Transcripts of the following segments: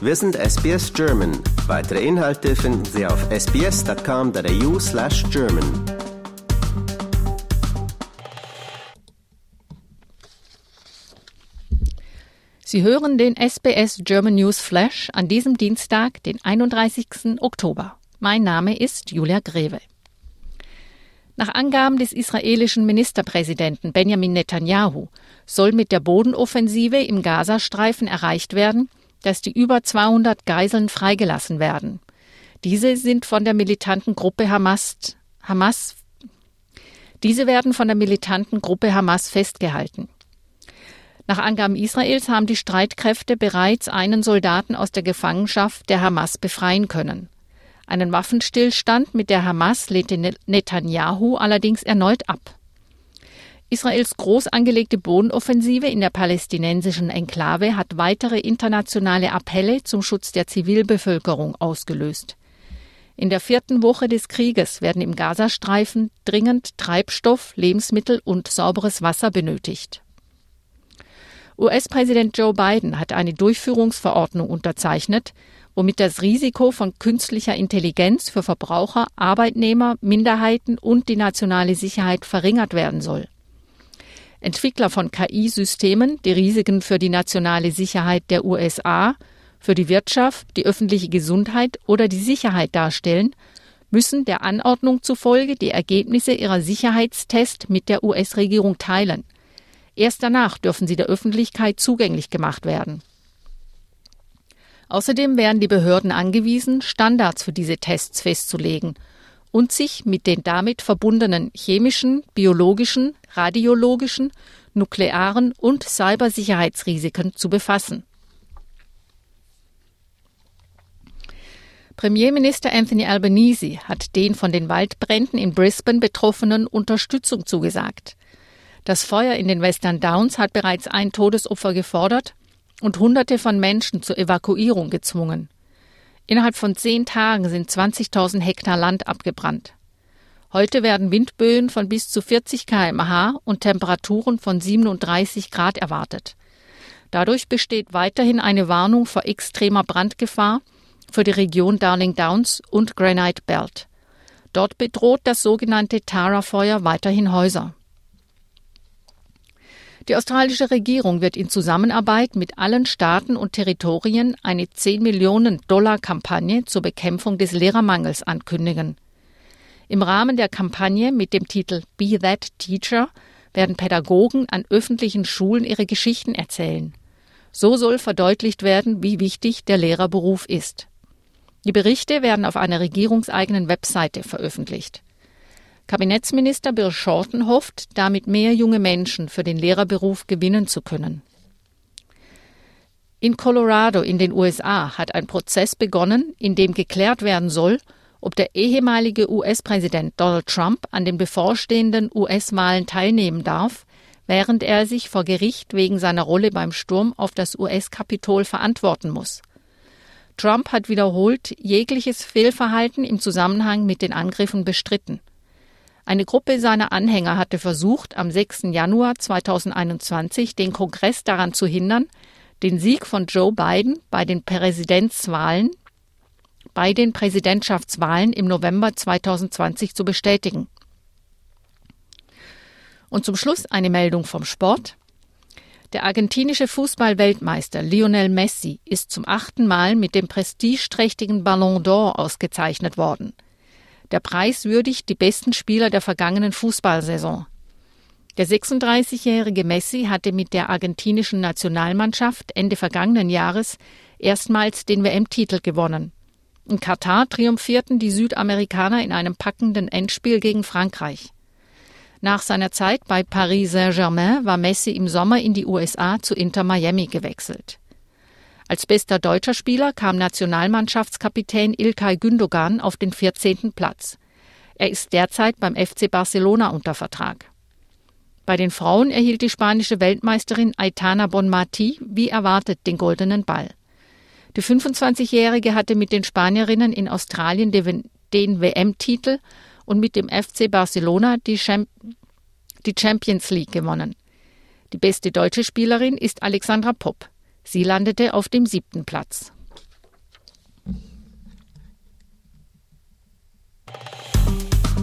Wir sind SBS German. Weitere Inhalte finden Sie auf sbs.com.au slash German. Sie hören den SBS German News Flash an diesem Dienstag, den 31. Oktober. Mein Name ist Julia Greve. Nach Angaben des israelischen Ministerpräsidenten Benjamin Netanyahu soll mit der Bodenoffensive im Gazastreifen erreicht werden, dass die über 200 Geiseln freigelassen werden. Diese sind von der militanten Gruppe Hamas, Hamas diese werden von der militanten Gruppe Hamas festgehalten. Nach Angaben Israels haben die Streitkräfte bereits einen Soldaten aus der Gefangenschaft der Hamas befreien können. Einen Waffenstillstand mit der Hamas lehnte Netanyahu allerdings erneut ab. Israels groß angelegte Bodenoffensive in der palästinensischen Enklave hat weitere internationale Appelle zum Schutz der Zivilbevölkerung ausgelöst. In der vierten Woche des Krieges werden im Gazastreifen dringend Treibstoff, Lebensmittel und sauberes Wasser benötigt. US-Präsident Joe Biden hat eine Durchführungsverordnung unterzeichnet, womit das Risiko von künstlicher Intelligenz für Verbraucher, Arbeitnehmer, Minderheiten und die nationale Sicherheit verringert werden soll. Entwickler von KI-Systemen, die Risiken für die nationale Sicherheit der USA, für die Wirtschaft, die öffentliche Gesundheit oder die Sicherheit darstellen, müssen der Anordnung zufolge die Ergebnisse ihrer Sicherheitstests mit der US-Regierung teilen. Erst danach dürfen sie der Öffentlichkeit zugänglich gemacht werden. Außerdem werden die Behörden angewiesen, Standards für diese Tests festzulegen und sich mit den damit verbundenen chemischen, biologischen, radiologischen, nuklearen und Cybersicherheitsrisiken zu befassen. Premierminister Anthony Albanese hat den von den Waldbränden in Brisbane Betroffenen Unterstützung zugesagt. Das Feuer in den Western Downs hat bereits ein Todesopfer gefordert und Hunderte von Menschen zur Evakuierung gezwungen. Innerhalb von zehn Tagen sind 20.000 Hektar Land abgebrannt. Heute werden Windböen von bis zu 40 kmh und Temperaturen von 37 Grad erwartet. Dadurch besteht weiterhin eine Warnung vor extremer Brandgefahr für die Region Darling Downs und Granite Belt. Dort bedroht das sogenannte Tara-Feuer weiterhin Häuser. Die australische Regierung wird in Zusammenarbeit mit allen Staaten und Territorien eine 10 Millionen Dollar Kampagne zur Bekämpfung des Lehrermangels ankündigen. Im Rahmen der Kampagne mit dem Titel Be That Teacher werden Pädagogen an öffentlichen Schulen ihre Geschichten erzählen. So soll verdeutlicht werden, wie wichtig der Lehrerberuf ist. Die Berichte werden auf einer regierungseigenen Webseite veröffentlicht. Kabinettsminister Bill Shorten hofft, damit mehr junge Menschen für den Lehrerberuf gewinnen zu können. In Colorado in den USA hat ein Prozess begonnen, in dem geklärt werden soll, ob der ehemalige US-Präsident Donald Trump an den bevorstehenden US-Wahlen teilnehmen darf, während er sich vor Gericht wegen seiner Rolle beim Sturm auf das US-Kapitol verantworten muss. Trump hat wiederholt jegliches Fehlverhalten im Zusammenhang mit den Angriffen bestritten. Eine Gruppe seiner Anhänger hatte versucht, am 6. Januar 2021 den Kongress daran zu hindern, den Sieg von Joe Biden bei den Präsidentswahlen bei den Präsidentschaftswahlen im November 2020 zu bestätigen. Und zum Schluss eine Meldung vom Sport. Der argentinische Fußballweltmeister Lionel Messi ist zum achten Mal mit dem prestigeträchtigen Ballon d'Or ausgezeichnet worden – der Preis würdigt die besten Spieler der vergangenen Fußballsaison. Der 36-jährige Messi hatte mit der argentinischen Nationalmannschaft Ende vergangenen Jahres erstmals den WM-Titel gewonnen. In Katar triumphierten die Südamerikaner in einem packenden Endspiel gegen Frankreich. Nach seiner Zeit bei Paris Saint-Germain war Messi im Sommer in die USA zu Inter Miami gewechselt. Als bester deutscher Spieler kam Nationalmannschaftskapitän Ilkay Gündogan auf den 14. Platz. Er ist derzeit beim FC Barcelona unter Vertrag. Bei den Frauen erhielt die spanische Weltmeisterin Aitana Bonmati wie erwartet den goldenen Ball. Die 25-Jährige hatte mit den Spanierinnen in Australien den WM-Titel und mit dem FC Barcelona die, Champions League gewonnen. Die beste deutsche Spielerin ist Alexandra Popp. Sie landete auf dem siebten Platz.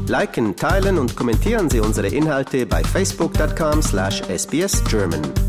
Liken, teilen und kommentieren Sie unsere Inhalte bei facebook.com/sbsgerman.